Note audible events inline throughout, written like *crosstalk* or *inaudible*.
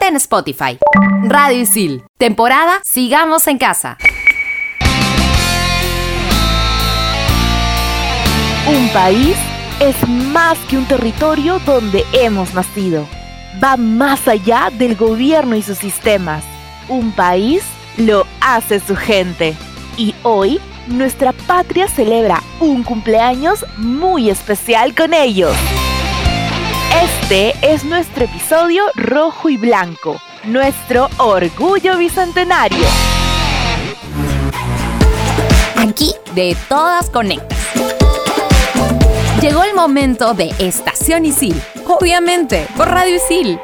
En Spotify. Radio Isil. Temporada Sigamos en Casa. Un país es más que un territorio donde hemos nacido. Va más allá del gobierno y sus sistemas. Un país lo hace su gente. Y hoy nuestra patria celebra un cumpleaños muy especial con ellos. Este es nuestro episodio rojo y blanco, nuestro orgullo bicentenario. Aquí de todas conectas. Llegó el momento de Estación Isil, obviamente, por Radio Isil.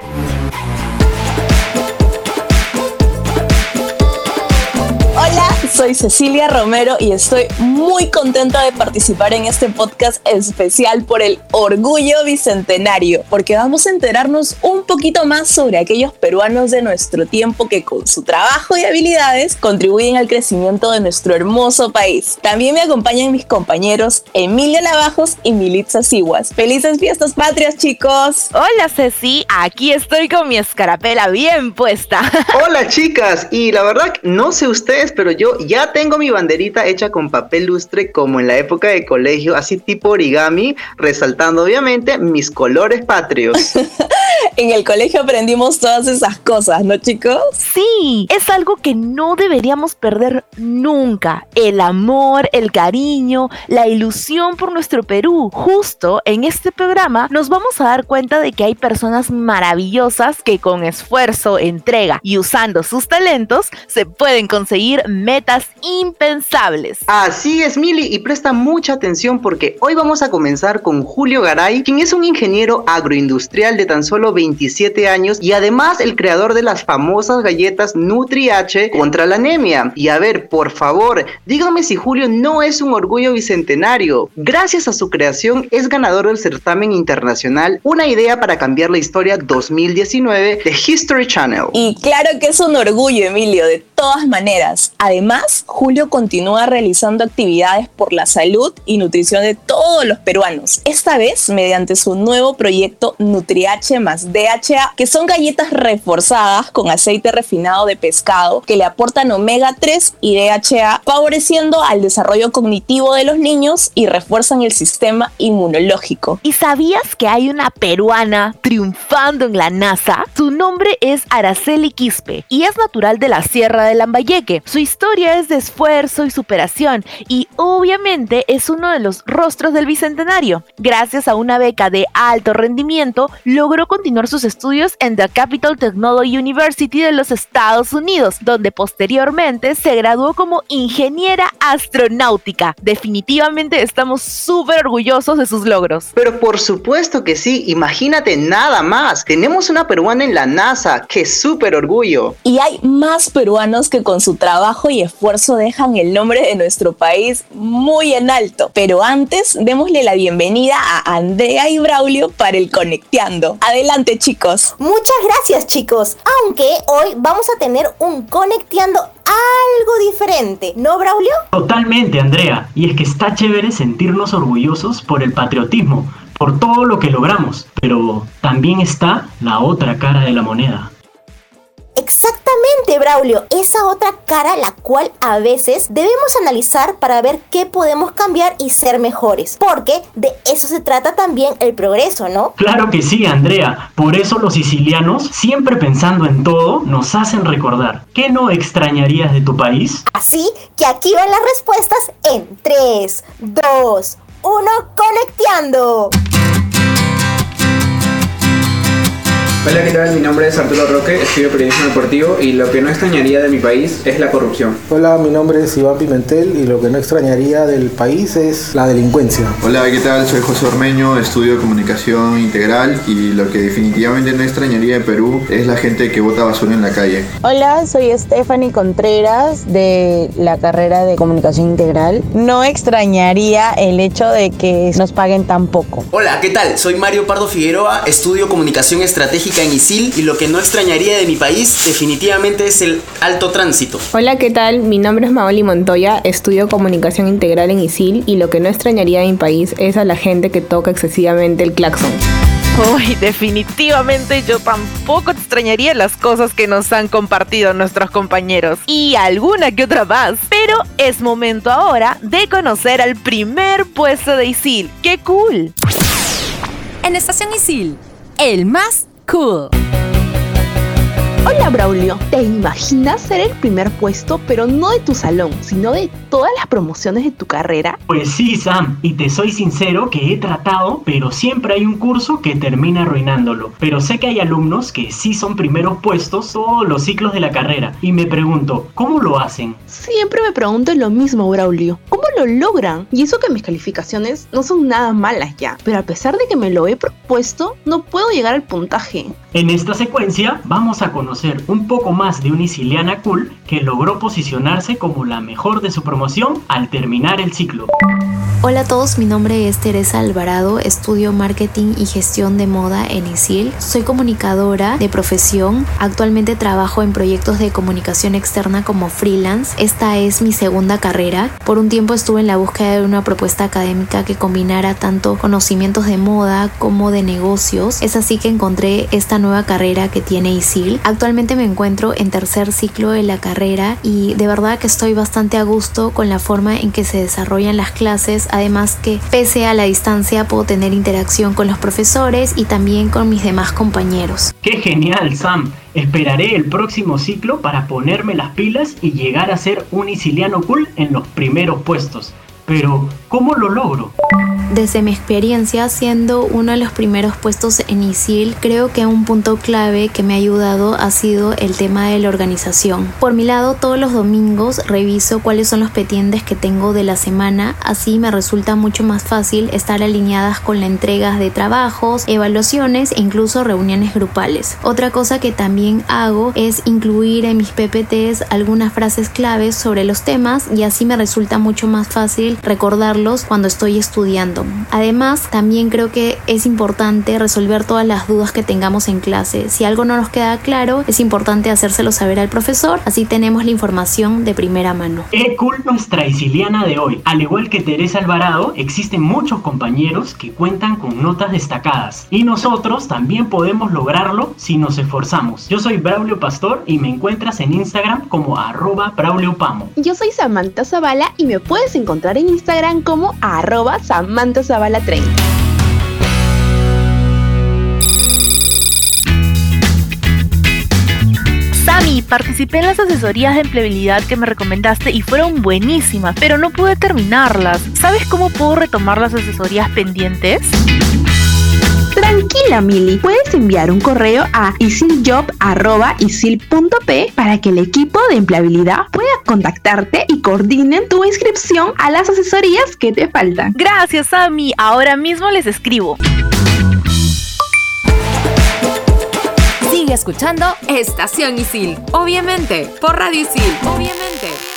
Soy Cecilia Romero y estoy muy contenta de participar en este podcast especial por el Orgullo Bicentenario, porque vamos a enterarnos un poquito más sobre aquellos peruanos de nuestro tiempo que con su trabajo y habilidades contribuyen al crecimiento de nuestro hermoso país. También me acompañan mis compañeros Emilia Lavajos y Militza Siguas. ¡Felices fiestas patrias, chicos! Hola Ceci, aquí estoy con mi escarapela bien puesta. *laughs* Hola chicas, y la verdad no sé ustedes, pero yo ya tengo mi banderita hecha con papel lustre como en la época de colegio, así tipo origami, resaltando obviamente mis colores patrios. *laughs* en el colegio aprendimos todas esas cosas, ¿no chicos? Sí, es algo que no deberíamos perder nunca. El amor, el cariño, la ilusión por nuestro Perú. Justo en este programa nos vamos a dar cuenta de que hay personas maravillosas que con esfuerzo, entrega y usando sus talentos se pueden conseguir metas impensables. Así es, Mili, y presta mucha atención porque hoy vamos a comenzar con Julio Garay, quien es un ingeniero agroindustrial de tan solo 27 años y además el creador de las famosas galletas Nutri H contra la anemia. Y a ver, por favor, dígame si Julio no es un orgullo bicentenario. Gracias a su creación es ganador del certamen internacional Una idea para cambiar la historia 2019 de History Channel. Y claro que es un orgullo, Emilio, de todas maneras. Además, Julio continúa realizando actividades por la salud y nutrición de todos los peruanos. Esta vez mediante su nuevo proyecto NutriH DHA, que son galletas reforzadas con aceite refinado de pescado que le aportan omega 3 y DHA, favoreciendo al desarrollo cognitivo de los niños y refuerzan el sistema inmunológico. ¿Y sabías que hay una peruana triunfando en la NASA? Su nombre es Araceli Quispe y es natural de la Sierra de Lambayeque. Su historia es de esfuerzo y superación y obviamente es uno de los rostros del Bicentenario. Gracias a una beca de alto rendimiento, logró continuar sus estudios en The Capital Technology University de los Estados Unidos, donde posteriormente se graduó como ingeniera astronáutica. Definitivamente estamos súper orgullosos de sus logros. Pero por supuesto que sí, imagínate nada más. Tenemos una peruana en la NASA, qué súper orgullo. Y hay más peruanos que con su trabajo y esfuerzo dejan el nombre de nuestro país muy en alto. Pero antes, démosle la bienvenida a Andrea y Braulio para el Conecteando. Adelante chicos. Muchas gracias chicos. Aunque hoy vamos a tener un Conecteando algo diferente, ¿no, Braulio? Totalmente, Andrea. Y es que está chévere sentirnos orgullosos por el patriotismo, por todo lo que logramos. Pero también está la otra cara de la moneda. Exactamente, Braulio, esa otra cara la cual a veces debemos analizar para ver qué podemos cambiar y ser mejores, porque de eso se trata también el progreso, ¿no? Claro que sí, Andrea, por eso los sicilianos, siempre pensando en todo, nos hacen recordar, ¿qué no extrañarías de tu país? Así que aquí van las respuestas en 3, 2, 1, conecteando. Hola, ¿qué tal? Mi nombre es Arturo Roque, estudio periodismo deportivo y lo que no extrañaría de mi país es la corrupción. Hola, mi nombre es Iván Pimentel y lo que no extrañaría del país es la delincuencia. Hola, ¿qué tal? Soy José Ormeño, estudio comunicación integral y lo que definitivamente no extrañaría de Perú es la gente que bota basura en la calle. Hola, soy Stephanie Contreras de la carrera de comunicación integral. No extrañaría el hecho de que nos paguen tan poco. Hola, ¿qué tal? Soy Mario Pardo Figueroa, estudio comunicación estratégica en ISIL y lo que no extrañaría de mi país definitivamente es el alto tránsito. Hola, ¿qué tal? Mi nombre es Maoli Montoya, estudio comunicación integral en ISIL y lo que no extrañaría de mi país es a la gente que toca excesivamente el claxon. Uy, definitivamente yo tampoco extrañaría las cosas que nos han compartido nuestros compañeros y alguna que otra más. Pero es momento ahora de conocer al primer puesto de Isil. ¡Qué cool! En Estación Isil, el más cool. Hola Braulio, ¿te imaginas ser el primer puesto, pero no de tu salón, sino de todas las promociones de tu carrera? Pues sí, Sam, y te soy sincero que he tratado, pero siempre hay un curso que termina arruinándolo. Pero sé que hay alumnos que sí son primeros puestos todos los ciclos de la carrera, y me pregunto, ¿cómo lo hacen? Siempre me pregunto lo mismo, Braulio. ¿Cómo lo logran? Y eso que mis calificaciones no son nada malas ya, pero a pesar de que me lo he propuesto, no puedo llegar al puntaje. En esta secuencia vamos a conocer un poco más de una isiliana cool que logró posicionarse como la mejor de su promoción al terminar el ciclo. Hola a todos, mi nombre es Teresa Alvarado, estudio marketing y gestión de moda en ISIL. Soy comunicadora de profesión, actualmente trabajo en proyectos de comunicación externa como freelance. Esta es mi segunda carrera. Por un tiempo estuve en la búsqueda de una propuesta académica que combinara tanto conocimientos de moda como de negocios. Es así que encontré esta nueva carrera que tiene ISIL. Actualmente me encuentro en tercer ciclo de la carrera y de verdad que estoy bastante a gusto con la forma en que se desarrollan las clases, además que pese a la distancia puedo tener interacción con los profesores y también con mis demás compañeros. ¡Qué genial, Sam! Esperaré el próximo ciclo para ponerme las pilas y llegar a ser un isiliano cool en los primeros puestos. Pero, ¿cómo lo logro? Desde mi experiencia siendo uno de los primeros puestos en ISIL, creo que un punto clave que me ha ayudado ha sido el tema de la organización. Por mi lado, todos los domingos reviso cuáles son los pendientes que tengo de la semana, así me resulta mucho más fácil estar alineadas con la entrega de trabajos, evaluaciones e incluso reuniones grupales. Otra cosa que también hago es incluir en mis PPTs algunas frases claves sobre los temas y así me resulta mucho más fácil cuando estoy estudiando. Además, también creo que es importante resolver todas las dudas que tengamos en clase. Si algo no nos queda claro, es importante hacérselo saber al profesor, así tenemos la información de primera mano. ¡Qué cool nuestra isiliana de hoy! Al igual que Teresa Alvarado, existen muchos compañeros que cuentan con notas destacadas y nosotros también podemos lograrlo si nos esforzamos. Yo soy Braulio Pastor y me encuentras en Instagram como arroba Braulio Pamo. Yo soy Samantha Zavala y me puedes encontrar en Instagram como arroba Samantha Zavala 30. Sami, participé en las asesorías de empleabilidad que me recomendaste y fueron buenísimas, pero no pude terminarlas. ¿Sabes cómo puedo retomar las asesorías pendientes? Tranquila, Mili. Puedes enviar un correo a isiljob.isil.p para que el equipo de empleabilidad pueda contactarte y coordinen tu inscripción a las asesorías que te faltan. Gracias, Sami. Ahora mismo les escribo. Sigue escuchando Estación Isil. Obviamente, por Radio Isil. Obviamente.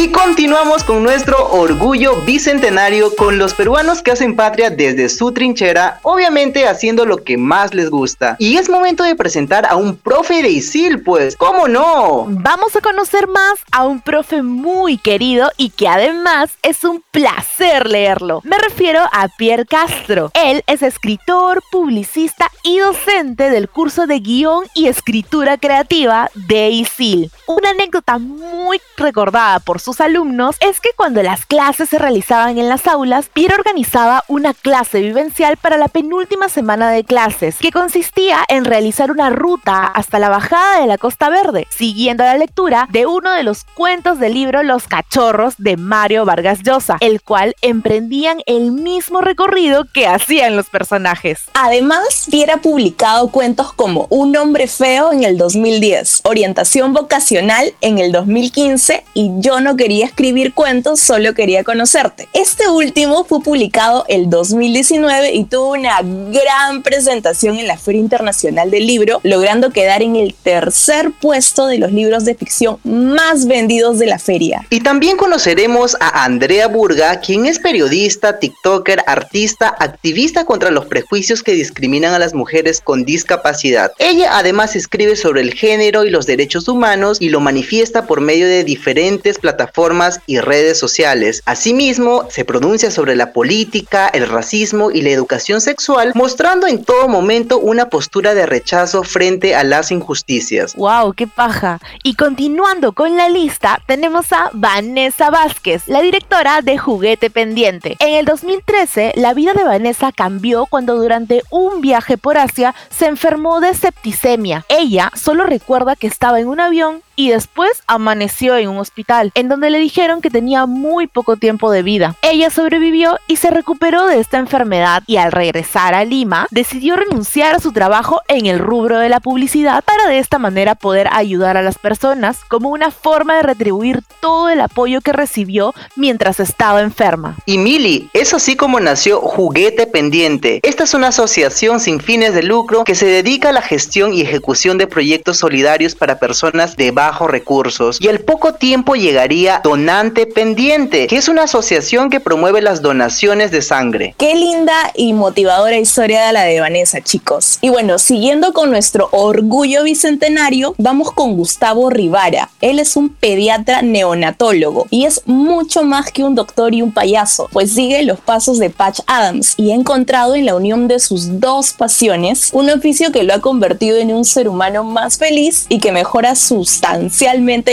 Y continuamos con nuestro orgullo bicentenario con los peruanos que hacen patria desde su trinchera, obviamente haciendo lo que más les gusta. Y es momento de presentar a un profe de ISIL, pues, ¿cómo no? Vamos a conocer más a un profe muy querido y que además es un placer leerlo. Me refiero a Pierre Castro. Él es escritor, publicista y docente del curso de guion y escritura creativa de ISIL. Una anécdota muy recordada por sus alumnos es que cuando las clases se realizaban en las aulas, Pierre organizaba una clase vivencial para la penúltima semana de clases, que consistía en realizar una ruta hasta la bajada de la Costa Verde, siguiendo la lectura de uno de los cuentos del libro Los Cachorros de Mario Vargas Llosa, el cual emprendían el mismo recorrido que hacían los personajes. Además, Pierre ha publicado cuentos como Un hombre feo en el 2010, Orientación vocacional en el 2015 y Yo no quería escribir cuentos, solo quería conocerte. Este último fue publicado el 2019 y tuvo una gran presentación en la Feria Internacional del Libro, logrando quedar en el tercer puesto de los libros de ficción más vendidos de la feria. Y también conoceremos a Andrea Burga, quien es periodista, TikToker, artista, activista contra los prejuicios que discriminan a las mujeres con discapacidad. Ella además escribe sobre el género y los derechos humanos y lo manifiesta por medio de diferentes plataformas plataformas y redes sociales. Asimismo, se pronuncia sobre la política, el racismo y la educación sexual, mostrando en todo momento una postura de rechazo frente a las injusticias. ¡Wow! ¡Qué paja! Y continuando con la lista, tenemos a Vanessa Vázquez, la directora de Juguete Pendiente. En el 2013, la vida de Vanessa cambió cuando durante un viaje por Asia se enfermó de septicemia. Ella solo recuerda que estaba en un avión y después amaneció en un hospital, en donde le dijeron que tenía muy poco tiempo de vida. Ella sobrevivió y se recuperó de esta enfermedad y al regresar a Lima decidió renunciar a su trabajo en el rubro de la publicidad para de esta manera poder ayudar a las personas como una forma de retribuir todo el apoyo que recibió mientras estaba enferma. Y Mili, es así como nació Juguete Pendiente. Esta es una asociación sin fines de lucro que se dedica a la gestión y ejecución de proyectos solidarios para personas de baja bajos recursos y al poco tiempo llegaría Donante Pendiente, que es una asociación que promueve las donaciones de sangre. Qué linda y motivadora historia de la de Vanessa, chicos. Y bueno, siguiendo con nuestro orgullo bicentenario, vamos con Gustavo Rivara. Él es un pediatra neonatólogo y es mucho más que un doctor y un payaso, pues sigue los pasos de Patch Adams y ha encontrado en la unión de sus dos pasiones un oficio que lo ha convertido en un ser humano más feliz y que mejora sustancialmente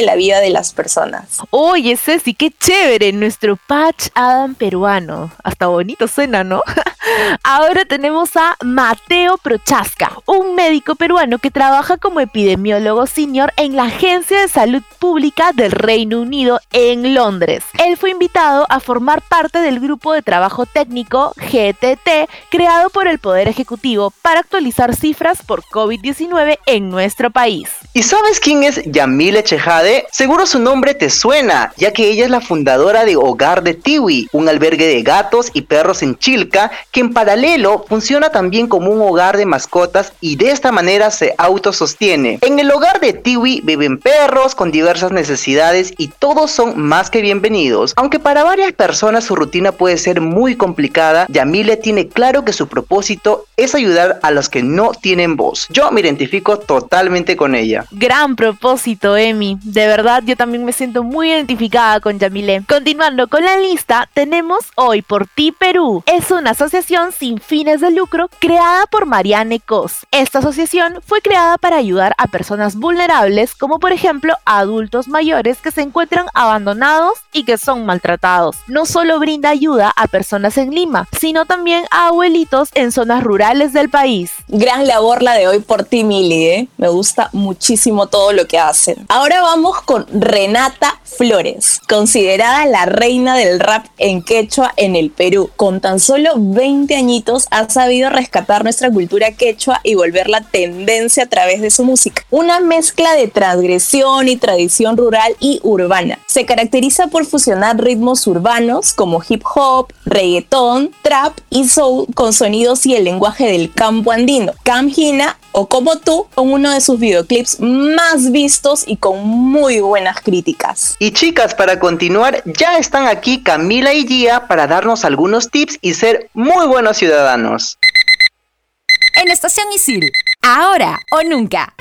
la vida de las personas. Oye, Ceci, qué chévere, nuestro Patch Adam peruano. Hasta bonito suena, ¿no? *laughs* Ahora tenemos a Mateo Prochaska, un médico peruano que trabaja como epidemiólogo senior en la Agencia de Salud Pública del Reino Unido en Londres. Él fue invitado a formar parte del grupo de trabajo técnico GTT creado por el Poder Ejecutivo para actualizar cifras por COVID-19 en nuestro país. ¿Y sabes quién es Yamile Chejade? Seguro su nombre te suena, ya que ella es la fundadora de Hogar de Tiwi, un albergue de gatos y perros en Chilca que en paralelo funciona también como un hogar de mascotas y de esta manera se autosostiene. En el hogar de Tiwi viven perros con diversas necesidades y todos son más que bienvenidos. Aunque para varias personas su rutina puede ser muy complicada, Yamile tiene claro que su propósito es ayudar a los que no tienen voz. Yo me identifico totalmente con ella. Gran propósito, Emi. De verdad, yo también me siento muy identificada con Yamile. Continuando con la lista, tenemos Hoy por Ti Perú. Es una asociación sin fines de lucro creada por Marianne Cos. Esta asociación fue creada para ayudar a personas vulnerables, como por ejemplo adultos mayores que se encuentran abandonados y que son maltratados. No solo brinda ayuda a personas en Lima, sino también a abuelitos en zonas rurales del país. Gran labor la de hoy por ti, Mili, ¿eh? Me gusta muchísimo todo lo que hacen. Ahora vamos con Renata Flores, considerada la reina del rap en quechua en el Perú, con tan solo 20 añitos ha sabido rescatar nuestra cultura quechua y volverla tendencia a través de su música. Una mezcla de transgresión y tradición rural y urbana. Se caracteriza por fusionar ritmos urbanos como hip hop, reggaetón, trap y soul con sonidos y el lenguaje del campo andino. Camgina o como tú con uno de sus videoclips más vistos y con muy buenas críticas. Y chicas, para continuar, ya están aquí Camila y Gia para darnos algunos tips y ser muy buenos ciudadanos. En Estación Isil, ahora o nunca.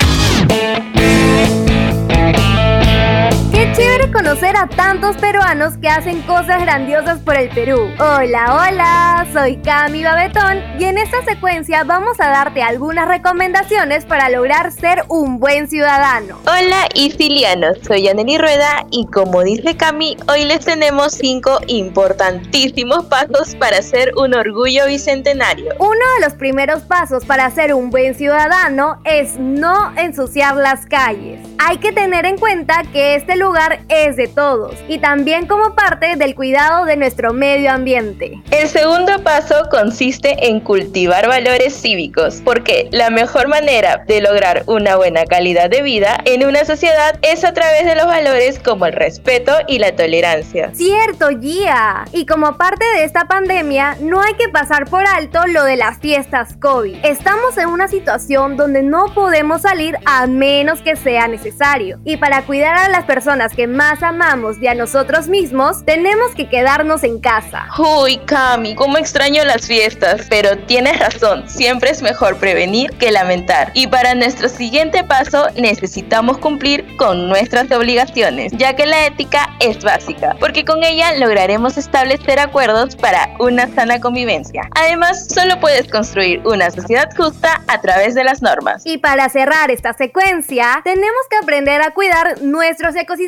Qué chévere conocer a tantos peruanos que hacen cosas grandiosas por el Perú. Hola, hola, soy Cami Babetón y en esta secuencia vamos a darte algunas recomendaciones para lograr ser un buen ciudadano. Hola, Isilianos, soy Yaneli Rueda y como dice Cami, hoy les tenemos cinco importantísimos pasos para ser un orgullo bicentenario. Uno de los primeros pasos para ser un buen ciudadano es no ensuciar las calles. Hay que tener en cuenta que este lugar lugar es de todos y también como parte del cuidado de nuestro medio ambiente. El segundo paso consiste en cultivar valores cívicos, porque la mejor manera de lograr una buena calidad de vida en una sociedad es a través de los valores como el respeto y la tolerancia. Cierto, Gia. Y como parte de esta pandemia, no hay que pasar por alto lo de las fiestas COVID. Estamos en una situación donde no podemos salir a menos que sea necesario. Y para cuidar a las personas personas que más amamos y a nosotros mismos, tenemos que quedarnos en casa. Uy, Cami, cómo extraño las fiestas, pero tienes razón, siempre es mejor prevenir que lamentar. Y para nuestro siguiente paso necesitamos cumplir con nuestras obligaciones, ya que la ética es básica, porque con ella lograremos establecer acuerdos para una sana convivencia. Además, solo puedes construir una sociedad justa a través de las normas. Y para cerrar esta secuencia, tenemos que aprender a cuidar nuestros ecosistemas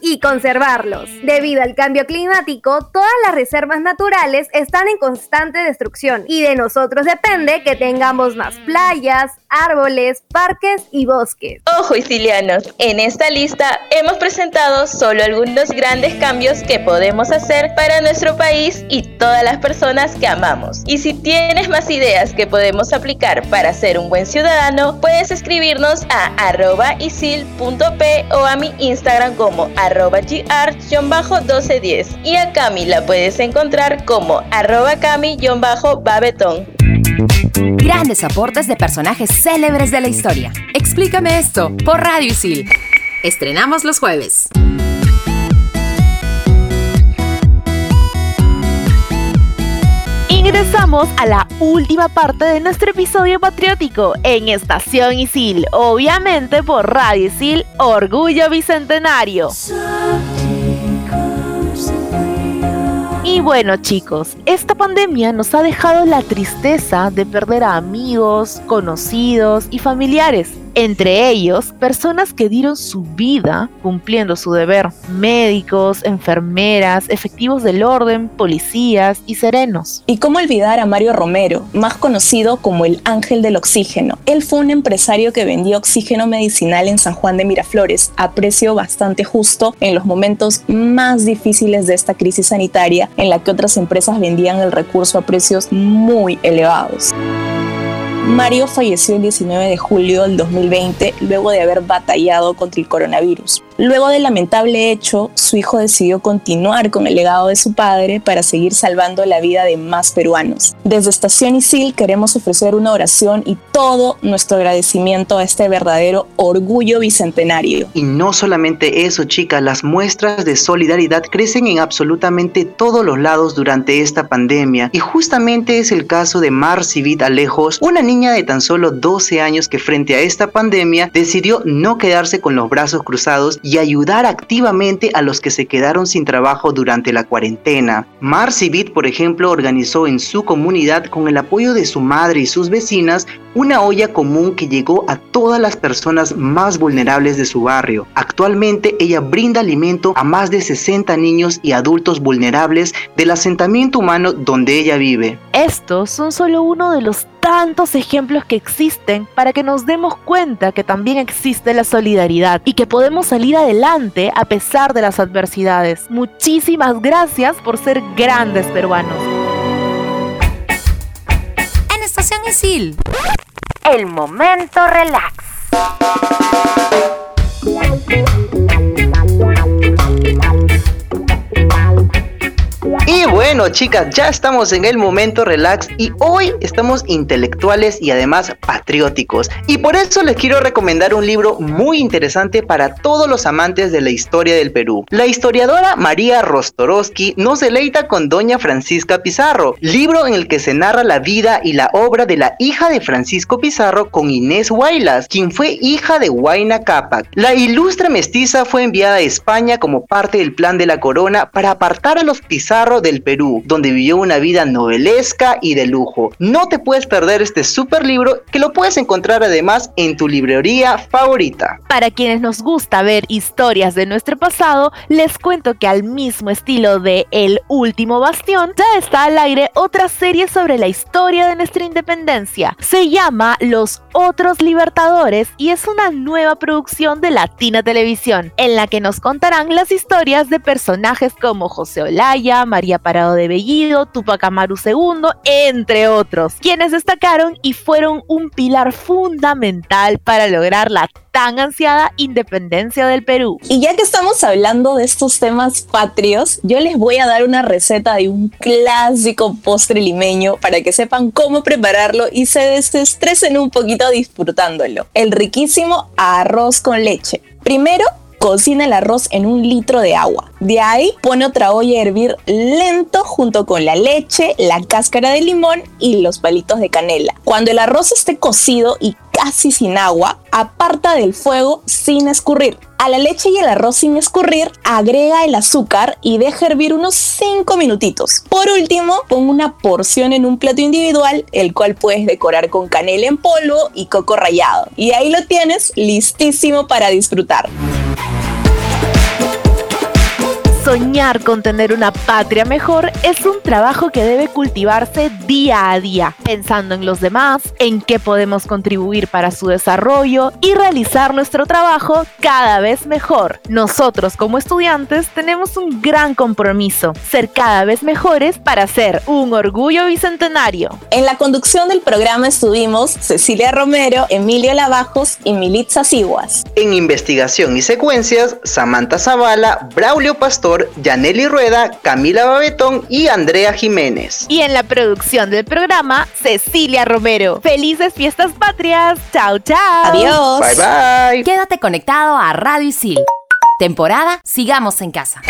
y conservarlos. Debido al cambio climático, todas las reservas naturales están en constante destrucción y de nosotros depende que tengamos más playas, árboles, parques y bosques. Ojo, Isilianos, en esta lista hemos presentado solo algunos grandes cambios que podemos hacer para nuestro país y todas las personas que amamos. Y si tienes más ideas que podemos aplicar para ser un buen ciudadano, puedes escribirnos a arroba isil.p o a mi Instagram como arroba gr-1210. Y a Cami la puedes encontrar como arroba cami-babetón. Grandes aportes de personajes célebres de la historia. Explícame esto por Radio Isil. Estrenamos los jueves. Ingresamos a la última parte de nuestro episodio patriótico en Estación Isil, obviamente por Radio Isil Orgullo Bicentenario. Y bueno chicos, esta pandemia nos ha dejado la tristeza de perder a amigos, conocidos y familiares entre ellos personas que dieron su vida cumpliendo su deber, médicos, enfermeras, efectivos del orden, policías y serenos. Y cómo olvidar a Mario Romero, más conocido como el Ángel del Oxígeno. Él fue un empresario que vendía oxígeno medicinal en San Juan de Miraflores a precio bastante justo en los momentos más difíciles de esta crisis sanitaria en la que otras empresas vendían el recurso a precios muy elevados. Mario falleció el 19 de julio del 2020 luego de haber batallado contra el coronavirus. Luego del lamentable hecho, su hijo decidió continuar con el legado de su padre para seguir salvando la vida de más peruanos. Desde Estación Isil queremos ofrecer una oración y todo nuestro agradecimiento a este verdadero orgullo bicentenario. Y no solamente eso, chicas, las muestras de solidaridad crecen en absolutamente todos los lados durante esta pandemia. Y justamente es el caso de Marcivit Alejos, una niña de tan solo 12 años que frente a esta pandemia decidió no quedarse con los brazos cruzados y ayudar activamente a los que se quedaron sin trabajo durante la cuarentena. Marcy Beat, por ejemplo, organizó en su comunidad con el apoyo de su madre y sus vecinas una olla común que llegó a todas las personas más vulnerables de su barrio. Actualmente ella brinda alimento a más de 60 niños y adultos vulnerables del asentamiento humano donde ella vive. Estos son solo uno de los tantos ejemplos que existen para que nos demos cuenta que también existe la solidaridad y que podemos salir adelante a pesar de las adversidades. Muchísimas gracias por ser grandes peruanos. El momento relax. Y bueno, chicas, ya estamos en el momento relax y hoy estamos intelectuales y además patrióticos. Y por eso les quiero recomendar un libro muy interesante para todos los amantes de la historia del Perú. La historiadora María Rostorowski nos deleita con Doña Francisca Pizarro, libro en el que se narra la vida y la obra de la hija de Francisco Pizarro con Inés Huaylas, quien fue hija de Huayna Cápac. La ilustre mestiza fue enviada a España como parte del plan de la corona para apartar a los Pizarro del Perú, donde vivió una vida novelesca y de lujo. No te puedes perder este super libro que lo puedes encontrar además en tu librería favorita. Para quienes nos gusta ver historias de nuestro pasado, les cuento que al mismo estilo de El último bastión, ya está al aire otra serie sobre la historia de nuestra independencia. Se llama Los Otros Libertadores y es una nueva producción de Latina Televisión, en la que nos contarán las historias de personajes como José Olaya, María Parado de Bellido, Tupac Amaru II, entre otros, quienes destacaron y fueron un pilar fundamental para lograr la tan ansiada independencia del Perú. Y ya que estamos hablando de estos temas patrios, yo les voy a dar una receta de un clásico postre limeño para que sepan cómo prepararlo y se desestresen un poquito disfrutándolo. El riquísimo arroz con leche. Primero, cocina el arroz en un litro de agua. De ahí pone otra olla a hervir lento junto con la leche, la cáscara de limón y los palitos de canela. Cuando el arroz esté cocido y casi sin agua, aparta del fuego sin escurrir. A la leche y el arroz sin escurrir, agrega el azúcar y deja hervir unos 5 minutitos. Por último, pon una porción en un plato individual, el cual puedes decorar con canela en polvo y coco rallado. Y ahí lo tienes listísimo para disfrutar. Soñar con tener una patria mejor es un trabajo que debe cultivarse día a día, pensando en los demás, en qué podemos contribuir para su desarrollo y realizar nuestro trabajo cada vez mejor. Nosotros como estudiantes tenemos un gran compromiso, ser cada vez mejores para ser un orgullo bicentenario. En la conducción del programa estuvimos Cecilia Romero, Emilio Lavajos y Militza Siguas. En investigación y secuencias, Samantha Zavala, Braulio Pastor, Yaneli Rueda, Camila Babetón y Andrea Jiménez. Y en la producción del programa, Cecilia Romero. Felices fiestas patrias. Chao, chao. Adiós. Bye bye. Quédate conectado a Radio Isil. Temporada Sigamos en Casa.